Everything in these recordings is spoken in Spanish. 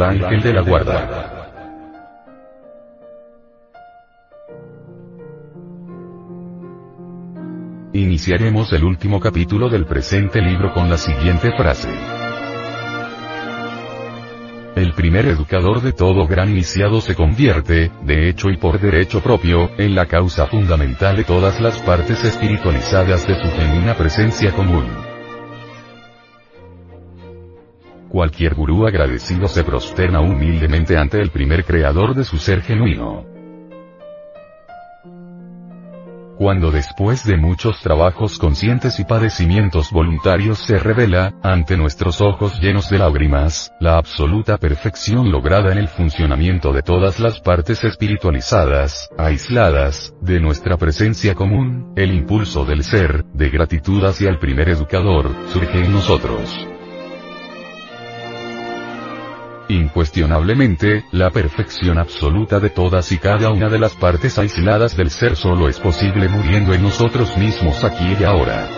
El ángel de la guarda. Iniciaremos el último capítulo del presente libro con la siguiente frase. El primer educador de todo gran iniciado se convierte, de hecho y por derecho propio, en la causa fundamental de todas las partes espiritualizadas de su genuina presencia común. Cualquier gurú agradecido se prosterna humildemente ante el primer creador de su ser genuino. Cuando después de muchos trabajos conscientes y padecimientos voluntarios se revela, ante nuestros ojos llenos de lágrimas, la absoluta perfección lograda en el funcionamiento de todas las partes espiritualizadas, aisladas, de nuestra presencia común, el impulso del ser, de gratitud hacia el primer educador, surge en nosotros. Incuestionablemente, la perfección absoluta de todas y cada una de las partes aisladas del ser solo es posible muriendo en nosotros mismos aquí y ahora.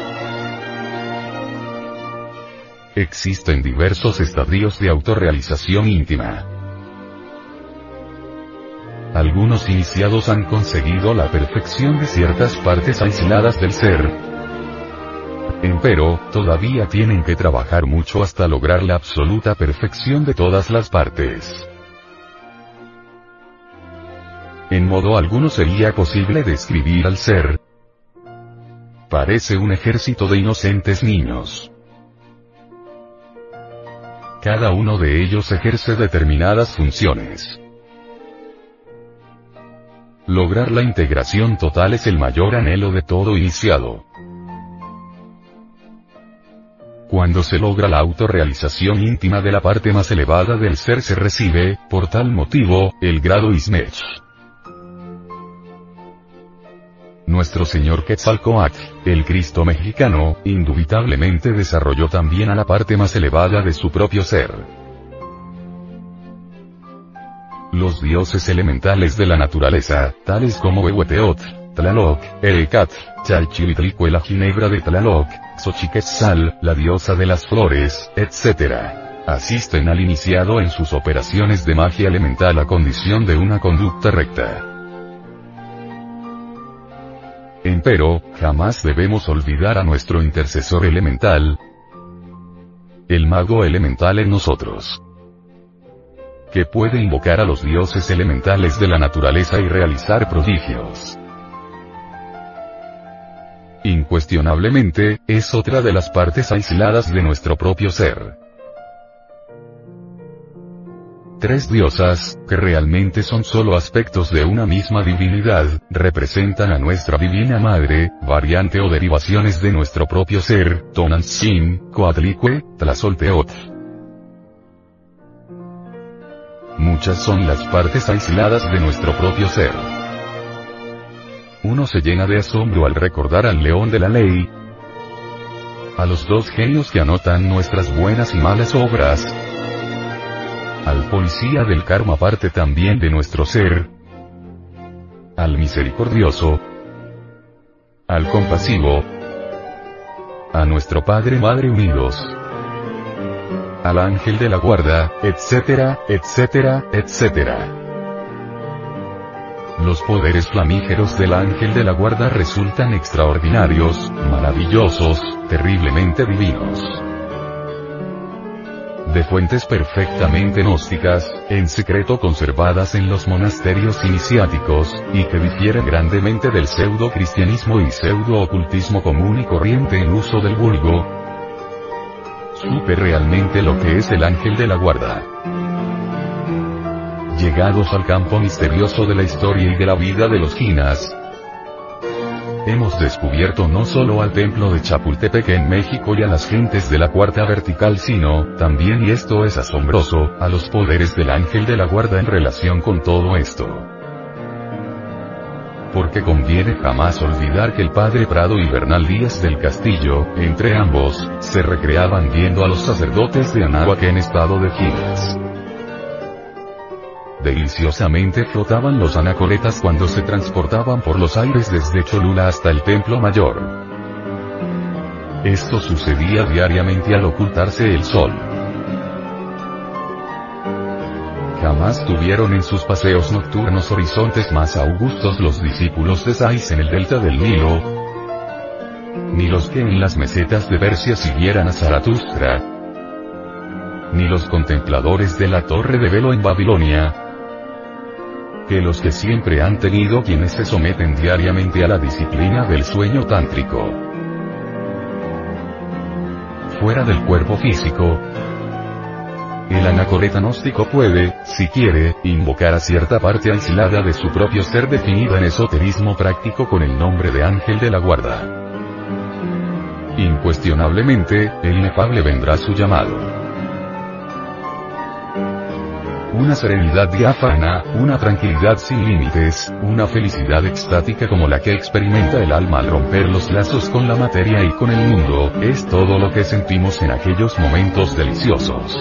Existen diversos estadios de autorrealización íntima. Algunos iniciados han conseguido la perfección de ciertas partes aisladas del ser, Empero, todavía tienen que trabajar mucho hasta lograr la absoluta perfección de todas las partes. En modo alguno sería posible describir al ser. Parece un ejército de inocentes niños. Cada uno de ellos ejerce determinadas funciones. Lograr la integración total es el mayor anhelo de todo iniciado. Cuando se logra la autorrealización íntima de la parte más elevada del ser se recibe, por tal motivo, el grado Ismech. Nuestro señor Quetzalcoatl, el Cristo mexicano, indubitablemente desarrolló también a la parte más elevada de su propio ser. Los dioses elementales de la naturaleza, tales como Huehueteotl, Tlaloc, Erecatl, Chalchihuitlico la ginebra de Tlaloc, Xochiquetzal, la diosa de las flores, etc. Asisten al iniciado en sus operaciones de magia elemental a condición de una conducta recta. Empero, jamás debemos olvidar a nuestro intercesor elemental, el mago elemental en nosotros que puede invocar a los dioses elementales de la naturaleza y realizar prodigios. Incuestionablemente, es otra de las partes aisladas de nuestro propio ser. Tres diosas, que realmente son solo aspectos de una misma divinidad, representan a nuestra divina madre, variante o derivaciones de nuestro propio ser, Tonantzin, Coatlicue, Tlazolteotl. Muchas son las partes aisladas de nuestro propio ser. Uno se llena de asombro al recordar al león de la ley, a los dos genios que anotan nuestras buenas y malas obras, al policía del karma parte también de nuestro ser, al misericordioso, al compasivo, a nuestro Padre Madre unidos, al ángel de la guarda, etcétera, etcétera, etcétera. Los poderes flamígeros del ángel de la guarda resultan extraordinarios, maravillosos, terriblemente divinos de fuentes perfectamente gnósticas, en secreto conservadas en los monasterios iniciáticos, y que difiere grandemente del pseudo-cristianismo y pseudo-ocultismo común y corriente en uso del vulgo, supe realmente lo que es el ángel de la guarda. Llegados al campo misterioso de la historia y de la vida de los Ginas, Hemos descubierto no solo al templo de Chapultepec en México y a las gentes de la cuarta vertical sino, también y esto es asombroso, a los poderes del ángel de la guarda en relación con todo esto. Porque conviene jamás olvidar que el padre Prado y Bernal Díaz del Castillo, entre ambos, se recreaban viendo a los sacerdotes de Anáhuac en estado de giras. Deliciosamente flotaban los anacoletas cuando se transportaban por los aires desde Cholula hasta el Templo Mayor. Esto sucedía diariamente al ocultarse el sol. Jamás tuvieron en sus paseos nocturnos horizontes más augustos los discípulos de Sais en el delta del Nilo, ni los que en las mesetas de Persia siguieran a Zaratustra, ni los contempladores de la torre de velo en Babilonia, que los que siempre han tenido quienes se someten diariamente a la disciplina del sueño tántrico. Fuera del cuerpo físico, el anacoreta gnóstico puede, si quiere, invocar a cierta parte aislada de su propio ser definida en esoterismo práctico con el nombre de ángel de la guarda. Incuestionablemente, el inefable vendrá su llamado una serenidad diáfana, una tranquilidad sin límites, una felicidad extática como la que experimenta el alma al romper los lazos con la materia y con el mundo, es todo lo que sentimos en aquellos momentos deliciosos.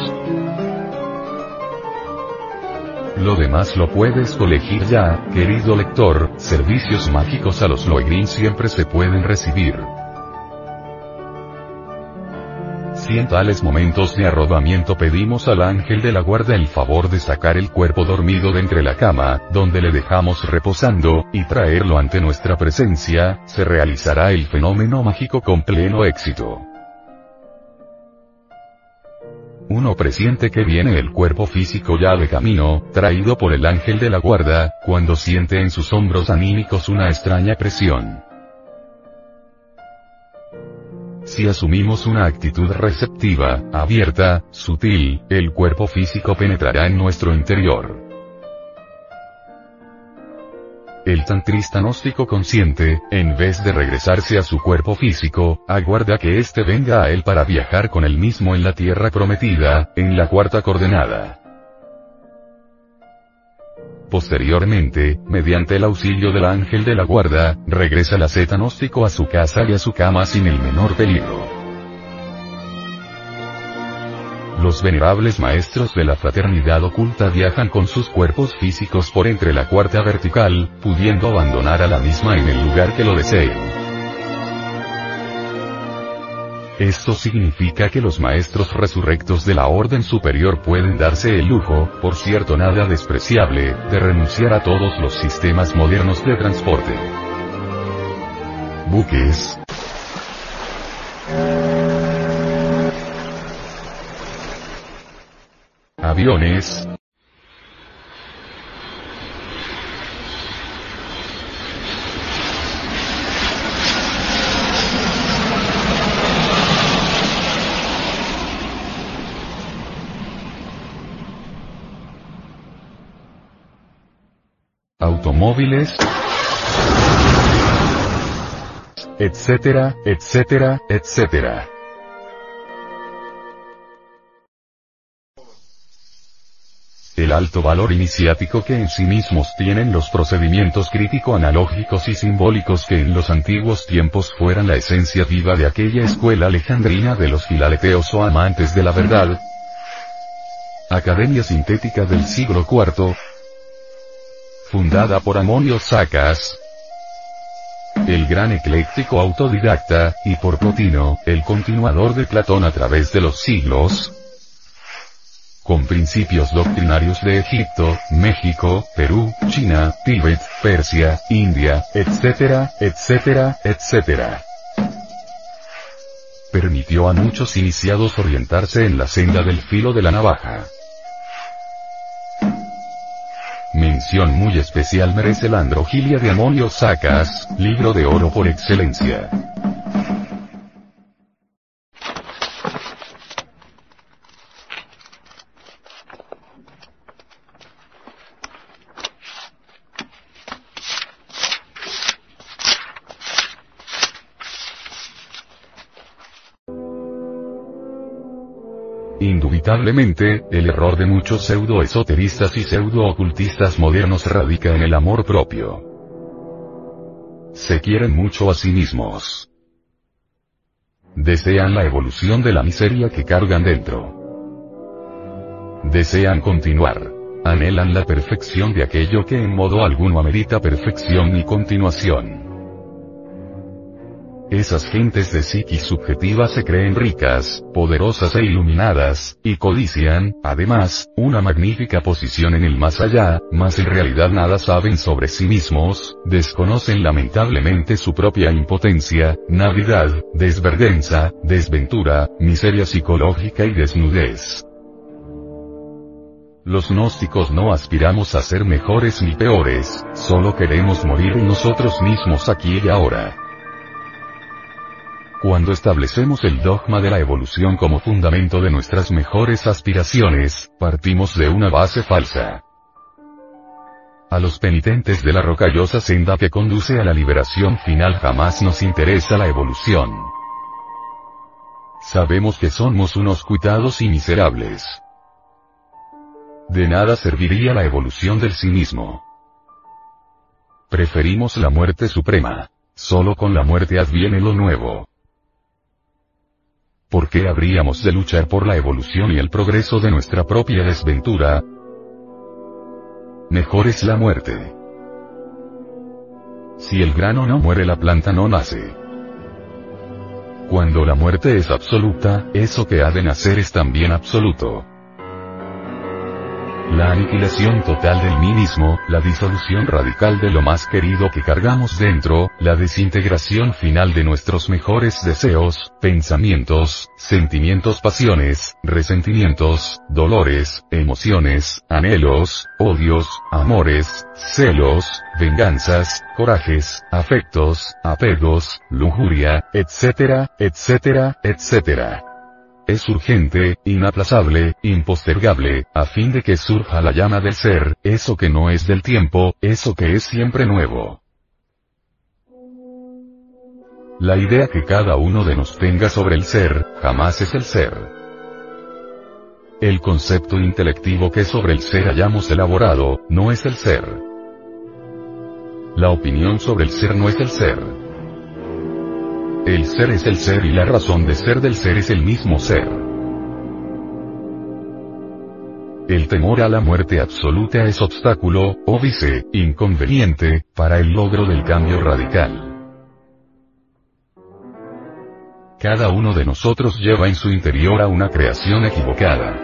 Lo demás lo puedes colegir ya, querido lector, servicios mágicos a los Loegrin siempre se pueden recibir. Si en tales momentos de arrobamiento pedimos al ángel de la guarda el favor de sacar el cuerpo dormido de entre la cama, donde le dejamos reposando, y traerlo ante nuestra presencia, se realizará el fenómeno mágico con pleno éxito. Uno presiente que viene el cuerpo físico ya de camino, traído por el ángel de la guarda, cuando siente en sus hombros anímicos una extraña presión. Si asumimos una actitud receptiva, abierta, sutil, el cuerpo físico penetrará en nuestro interior. El tantrista gnóstico consciente, en vez de regresarse a su cuerpo físico, aguarda que éste venga a él para viajar con él mismo en la tierra prometida, en la cuarta coordenada. Posteriormente, mediante el auxilio del ángel de la guarda, regresa el asceta gnóstico a su casa y a su cama sin el menor peligro. Los venerables maestros de la fraternidad oculta viajan con sus cuerpos físicos por entre la cuarta vertical, pudiendo abandonar a la misma en el lugar que lo deseen. Esto significa que los maestros resurrectos de la orden superior pueden darse el lujo, por cierto nada despreciable, de renunciar a todos los sistemas modernos de transporte. Buques. Aviones, automóviles, etcétera, etcétera, etcétera. El alto valor iniciático que en sí mismos tienen los procedimientos crítico-analógicos y simbólicos que en los antiguos tiempos fueran la esencia viva de aquella escuela alejandrina de los filaleteos o amantes de la verdad. Academia Sintética del siglo IV, fundada por Amonio Sacas, el gran ecléctico autodidacta, y por Plotino, el continuador de Platón a través de los siglos, con principios doctrinarios de Egipto, México, Perú, China, Tíbet, Persia, India, etcétera, etcétera, etcétera. Permitió a muchos iniciados orientarse en la senda del filo de la navaja. Mención muy especial merece la androgilia de Amonio Sacas, libro de oro por excelencia. Indubitablemente, el error de muchos pseudo-esoteristas y pseudo-ocultistas modernos radica en el amor propio. Se quieren mucho a sí mismos. Desean la evolución de la miseria que cargan dentro. Desean continuar. Anhelan la perfección de aquello que en modo alguno amerita perfección y continuación. Esas gentes de psiquis subjetiva se creen ricas, poderosas e iluminadas, y codician, además, una magnífica posición en el más allá, mas en realidad nada saben sobre sí mismos, desconocen lamentablemente su propia impotencia, navidad, desvergüenza, desventura, miseria psicológica y desnudez. Los gnósticos no aspiramos a ser mejores ni peores, solo queremos morir nosotros mismos aquí y ahora. Cuando establecemos el dogma de la evolución como fundamento de nuestras mejores aspiraciones, partimos de una base falsa. A los penitentes de la rocallosa senda que conduce a la liberación final jamás nos interesa la evolución. Sabemos que somos unos cuitados y miserables. De nada serviría la evolución del sí mismo. Preferimos la muerte suprema. Solo con la muerte adviene lo nuevo. ¿Por qué habríamos de luchar por la evolución y el progreso de nuestra propia desventura? Mejor es la muerte. Si el grano no muere la planta no nace. Cuando la muerte es absoluta, eso que ha de nacer es también absoluto. La aniquilación total del mí mismo, la disolución radical de lo más querido que cargamos dentro, la desintegración final de nuestros mejores deseos, pensamientos, sentimientos, pasiones, resentimientos, dolores, emociones, anhelos, odios, amores, celos, venganzas, corajes, afectos, apegos, lujuria, etcétera, etcétera, etcétera es urgente, inaplazable, impostergable, a fin de que surja la llama del ser, eso que no es del tiempo, eso que es siempre nuevo. La idea que cada uno de nos tenga sobre el ser, jamás es el ser. El concepto intelectivo que sobre el ser hayamos elaborado, no es el ser. La opinión sobre el ser no es el ser. El ser es el ser y la razón de ser del ser es el mismo ser. El temor a la muerte absoluta es obstáculo, óbice, inconveniente, para el logro del cambio radical. Cada uno de nosotros lleva en su interior a una creación equivocada.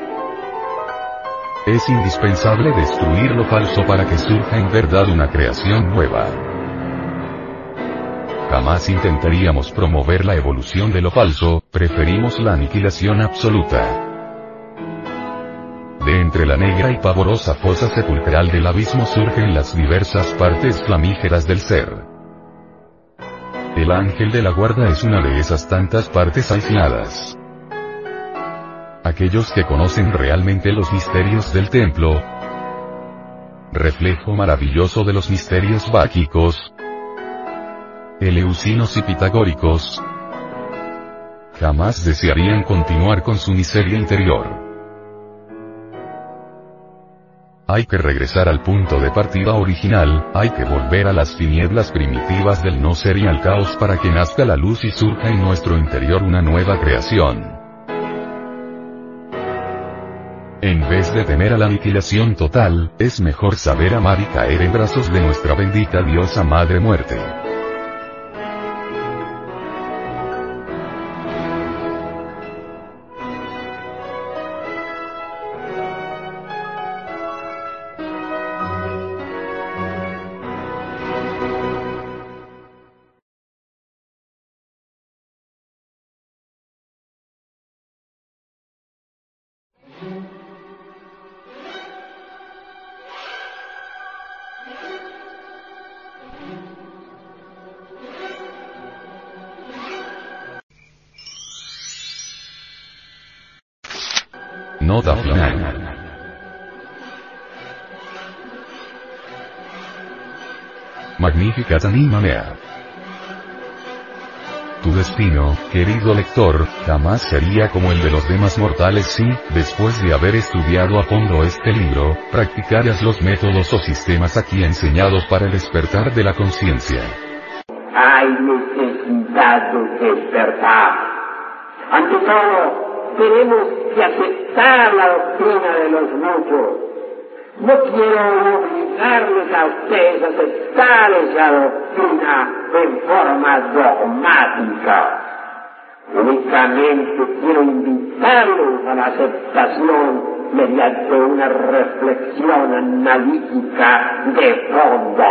Es indispensable destruir lo falso para que surja en verdad una creación nueva. Jamás intentaríamos promover la evolución de lo falso, preferimos la aniquilación absoluta. De entre la negra y pavorosa fosa sepulcral del abismo surgen las diversas partes flamígeras del ser. El ángel de la guarda es una de esas tantas partes aisladas. Aquellos que conocen realmente los misterios del templo, reflejo maravilloso de los misterios báquicos, eleusinos y pitagóricos, jamás desearían continuar con su miseria interior. Hay que regresar al punto de partida original, hay que volver a las tinieblas primitivas del no ser y al caos para que nazca la luz y surja en nuestro interior una nueva creación. En vez de temer a la aniquilación total, es mejor saber amar y caer en brazos de nuestra bendita diosa Madre Muerte. Magnífica Animanea. Tu destino, querido lector, jamás sería como el de los demás mortales si, después de haber estudiado a fondo este libro, practicaras los métodos o sistemas aquí enseñados para el despertar de la conciencia. Hay necesidad de despertar. Ante todo, tenemos que aceptar la doctrina de los muchos. No quiero obligarles a ustedes a aceptar esa doctrina en forma dogmática. Únicamente quiero invitarlos a la aceptación mediante una reflexión analítica de fondo.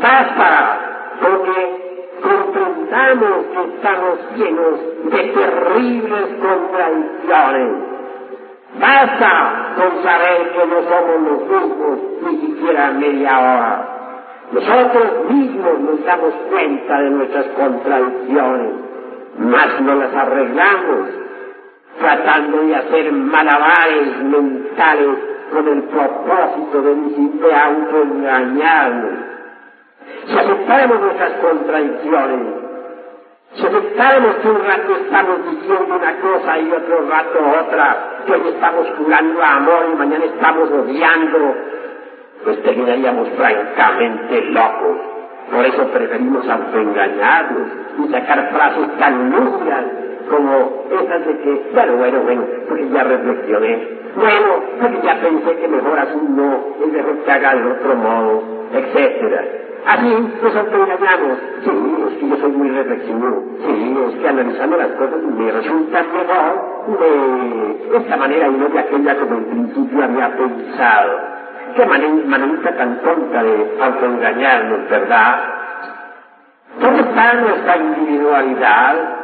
Basta porque comprendamos que estamos llenos de terribles contradicciones. Basta con saber que no somos los mismos ni siquiera media hora. Nosotros mismos nos damos cuenta de nuestras contradicciones, mas no las arreglamos, tratando de hacer malabares mentales con el propósito de, de autoengañarnos. Si aceptáramos nuestras contradicciones, aceptáramos que un rato estamos diciendo una cosa y otro rato otra, que hoy estamos jurando amor y mañana estamos odiando, pues terminaríamos francamente locos. Por eso preferimos autoengañarnos y sacar frases tan nublas como esas de que, bueno, bueno, bueno, porque ya reflexioné, bueno, porque ya pensé que mejor así no, es mejor que haga de otro modo, etcétera. Así nos autoengañamos. Sí, es que yo soy muy reflexivo. Sí, es que analizando las cosas me resulta mejor de esta manera y no de aquella como en principio había pensado. Qué manera tan tonta de autoengañarnos, ¿verdad? ¿Dónde está nuestra individualidad?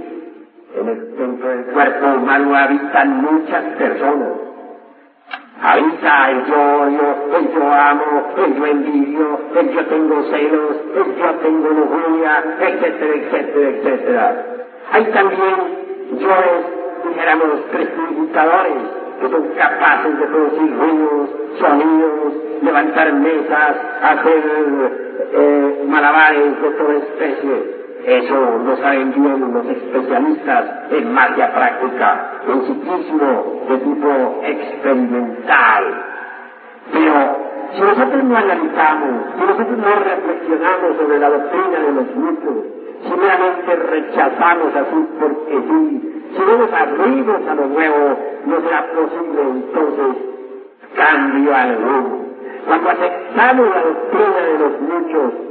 en el, dentro del cuerpo humano habitan muchas personas. Habita el yo odio, el yo amo, el yo envidio, el yo tengo celos, el yo tengo lujuria, etcétera, etcétera, etcétera. Hay también yoes, dijéramos, prestidigitadores, que son capaces de producir ruidos, sonidos, levantar mesas, hacer eh, malabares de toda especie. Eso lo saben bien los especialistas en magia práctica, en psiquismo de tipo experimental. Pero si nosotros no analizamos, si nosotros no reflexionamos sobre la doctrina de los mitos, si meramente rechazamos así porque sí, si no nos abrimos a lo nuevo, no será posible entonces cambio alguno. Cuando aceptamos la doctrina de los muchos,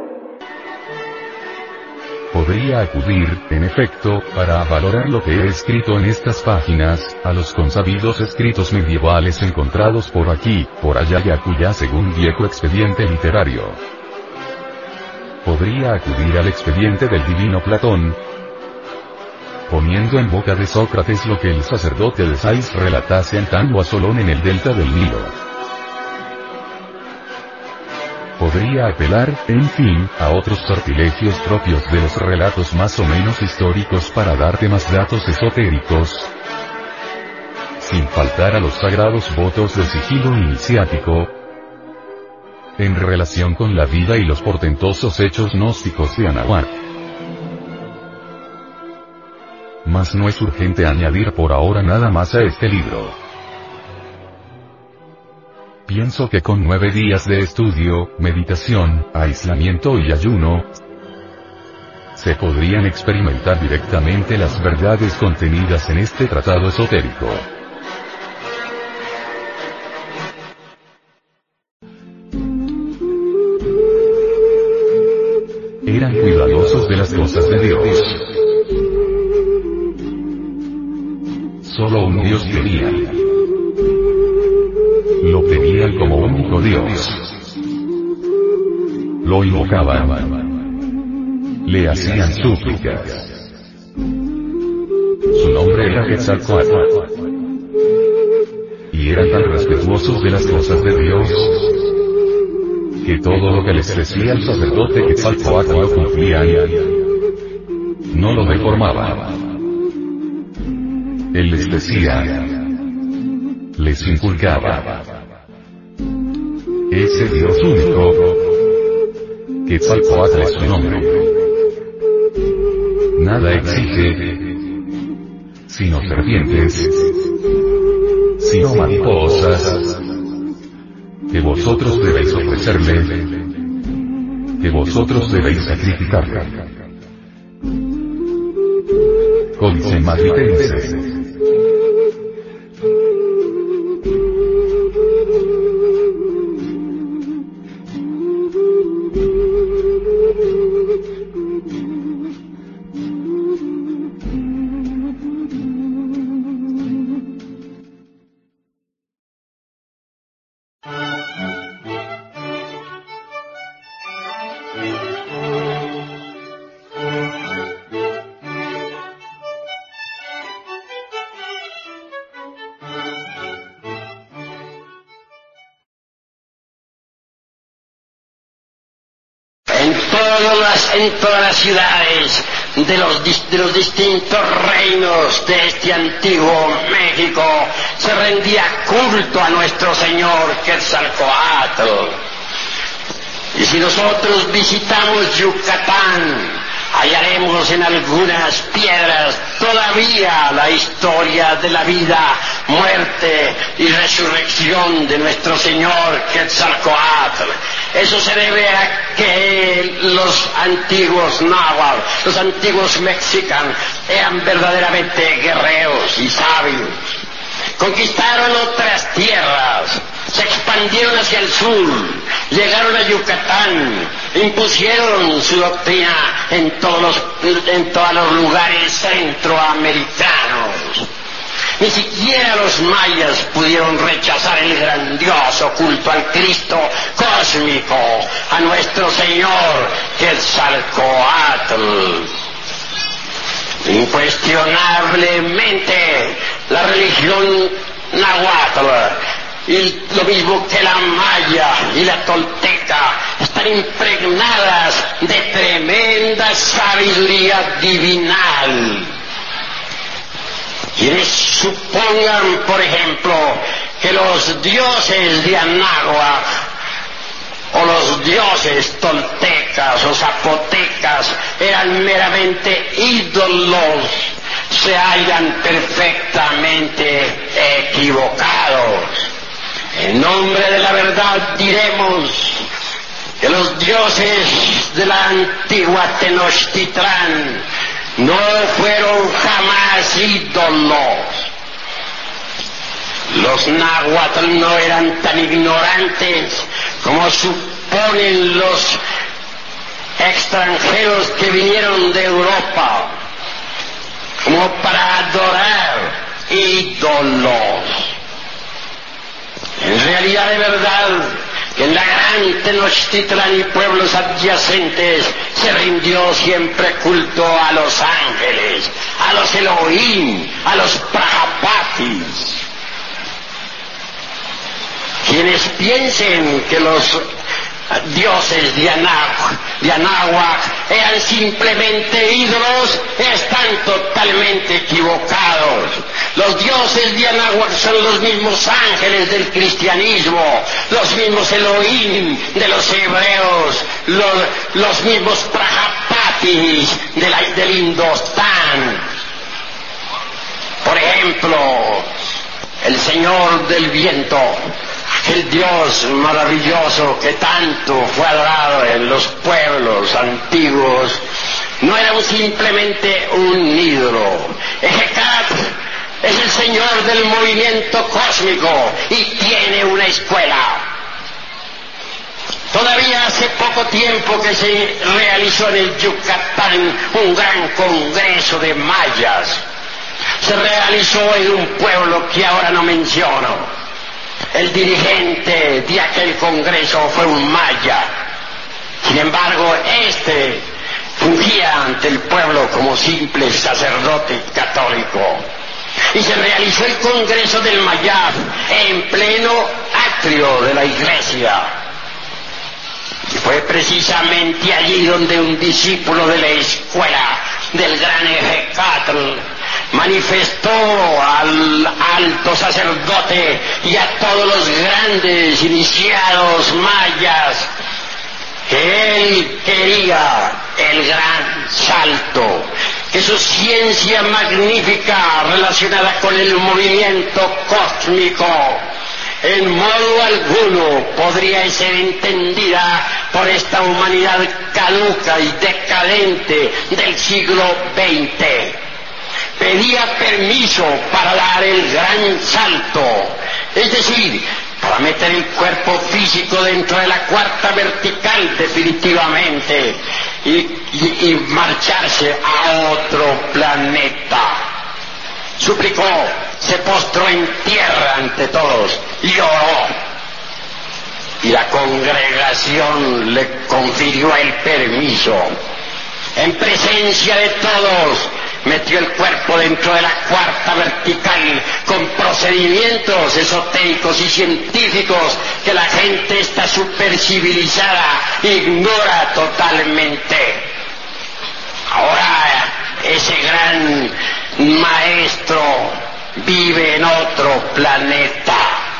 Podría acudir, en efecto, para valorar lo que he escrito en estas páginas, a los consabidos escritos medievales encontrados por aquí, por allá y acuya según viejo expediente literario. Podría acudir al expediente del divino Platón, poniendo en boca de Sócrates lo que el sacerdote de Sais relatase antando a Solón en el delta del Nilo. Podría apelar, en fin, a otros sortilegios propios de los relatos más o menos históricos para darte más datos esotéricos, sin faltar a los sagrados votos de sigilo iniciático, en relación con la vida y los portentosos hechos gnósticos de Anahuac. mas no es urgente añadir por ahora nada más a este libro. Pienso que con nueve días de estudio, meditación, aislamiento y ayuno, se podrían experimentar directamente las verdades contenidas en este tratado esotérico. Eran cuidadosos de las cosas de Dios. Solo un Dios tenía. Lo tenían como único Dios. Lo invocaban le hacían súplicas. Su nombre era Quetzalcoatl. Y eran tan respetuosos de las cosas de Dios, que todo lo que les decía el sacerdote Quetzalcoatl lo cumplían, no lo deformaba. Él les decía, les inculcaba. Ese Dios único, Quetzalcoatl es su nombre nada exige, sino serpientes, sino mariposas, que vosotros debéis ofrecerle, que vosotros debéis sacrificarle. Códice en todas las ciudades de los, de los distintos reinos de este antiguo México se rendía culto a nuestro Señor Quetzalcoatl. Y si nosotros visitamos Yucatán, hallaremos en algunas piedras todavía la historia de la vida, muerte y resurrección de nuestro Señor Quetzalcoatl. Eso se debe a que los antiguos náhuatl, los antiguos mexicanos, eran verdaderamente guerreros y sabios. Conquistaron otras tierras, se expandieron hacia el sur, llegaron a Yucatán, impusieron su doctrina en todos los, en todos los lugares centroamericanos. Ni siquiera los mayas pudieron rechazar el grandioso culto al Cristo cósmico, a nuestro Señor Quetzalcoatl. Incuestionablemente, la religión nahuatl y lo mismo que la maya y la tolteca están impregnadas de tremenda sabiduría divinal. Quienes supongan, por ejemplo, que los dioses de Anáhuac o los dioses toltecas o zapotecas eran meramente ídolos, se hallan perfectamente equivocados. En nombre de la verdad diremos que los dioses de la antigua Tenochtitlán no fueron jamás ídolos. Los náhuatl no eran tan ignorantes como suponen los extranjeros que vinieron de Europa, como para adorar ídolos. De verdad que en la gran Tenochtitlán y pueblos adyacentes se rindió siempre culto a los ángeles, a los Elohim, a los Prajapatis. Quienes piensen que los dioses de Anáhuac, eran simplemente ídolos, están totalmente equivocados. Los dioses de Anáhuac son los mismos ángeles del cristianismo, los mismos Elohim de los hebreos, los, mismos Prajapatis del Indostán. Por ejemplo, el Señor del viento, el Dios maravilloso que tanto fue adorado en los pueblos antiguos, no era simplemente un ídolo. Ejecat es el Señor del movimiento cósmico y tiene una escuela. Todavía hace poco tiempo que se realizó en el Yucatán un gran congreso de mayas. Se realizó en un pueblo que ahora no menciono. El dirigente de aquel congreso fue un maya. Sin embargo, este fungía ante el pueblo como simple sacerdote católico. Y se realizó el congreso del Mayab en pleno atrio de la iglesia. Y fue precisamente allí donde un discípulo de la escuela del gran Ejecatl manifestó al alto sacerdote y a todos los grandes iniciados mayas que él quería el gran salto, que su ciencia magnífica relacionada con el movimiento cósmico en modo alguno podría ser entendida por esta humanidad caduca y decadente del siglo XX. Pedía permiso para dar el gran salto, es decir, para meter el cuerpo físico dentro de la cuarta vertical definitivamente y, marcharse a otro planeta suplicó, se postró en tierra ante todos y oró. Y la congregación le confirió el permiso. En presencia de todos, metió el cuerpo dentro de la cuarta vertical con procedimientos esotéricos y científicos que la gente está supercivilizada, ignora totalmente. Ahora ese gran maestro vive en otro planeta.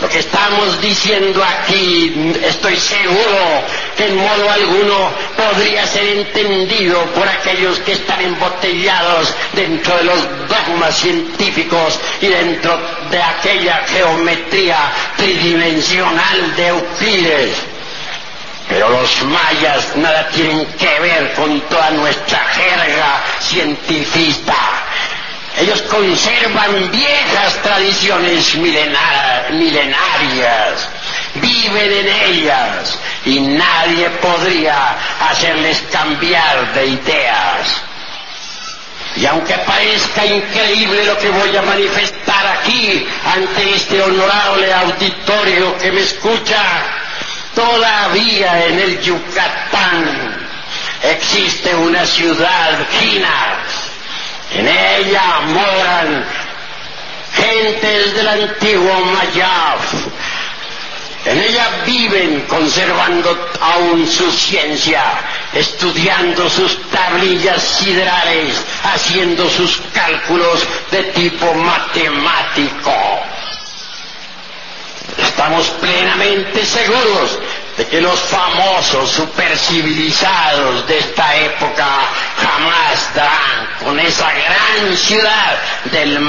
Lo que estamos diciendo aquí, estoy seguro que en modo alguno podría ser entendido por aquellos que están embotellados dentro de los dogmas científicos y dentro de aquella geometría tridimensional de Euclides. Pero los mayas nada tienen que ver con toda nuestra jerga cientifista. Ellos conservan viejas tradiciones milenarias, viven en ellas y nadie podría hacerles cambiar de ideas. Y aunque parezca increíble lo que voy a manifestar aquí ante este honorable auditorio que me escucha, Todavía en el Yucatán existe una ciudad china. En ella moran gentes del antiguo Mayab. En ella viven conservando aún su ciencia, estudiando sus tablillas siderales, haciendo sus cálculos de tipo matemático. Estamos plenamente seguros de que los famosos supercivilizados de esta época jamás darán con esa gran ciudad del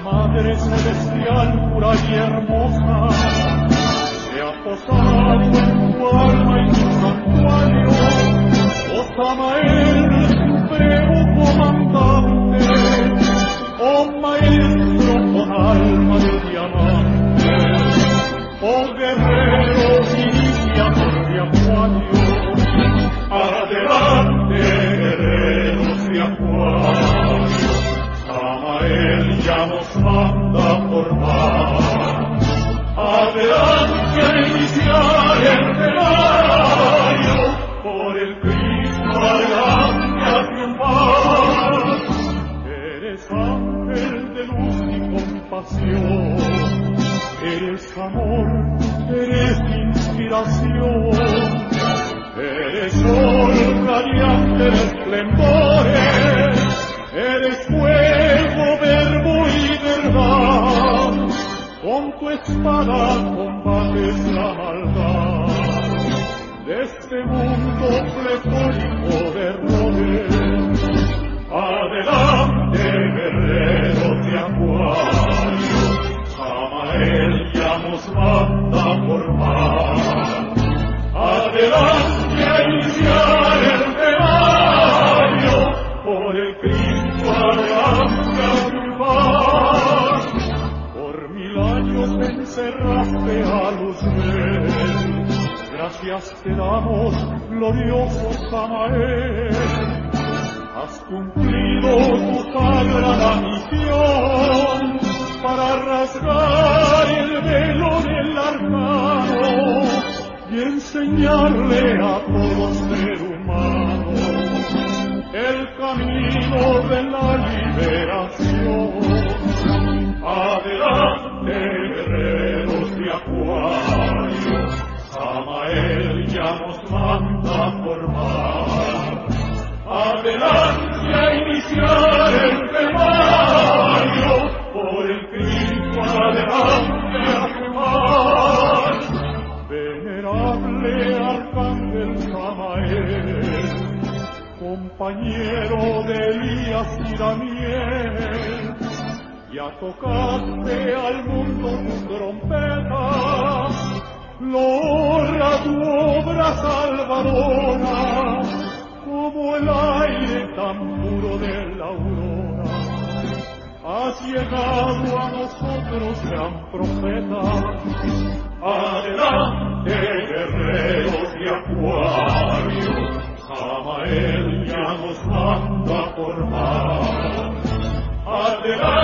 Mayab. Madre celestial, pura y hermosa, se ha posado en tu alma y tu santuario, oh Samael, supremo comandante, oh maestro con alma de diamante, oh guerrero iniciador de acuario, Samael ya nos manda formar. Adelante a iniciar el temario, por el Cristo adelante a triunfar. Eres ángel de luz y compasión, eres amor, eres inspiración, eres sol radiante Father. Gracias te damos, glorioso Samael. Has cumplido tu sagrada misión para rasgar el velo del arcano y enseñarle a todo ser humano el camino de la liberación. Adelante, guerreros Samael ya nos manda a formar. Adelante a iniciar el temario, por el Cristo adelante a quemar. Venerable Arcángel Samael, compañero de Elías y Daniel, ya tocaste al mundo tu trompeta, logra tu obra salvadora, como el aire tan puro de la aurora. Has llegado a nosotros, gran profeta, adelante guerreros de acuario, Samael ya nos manda a formar. Adelante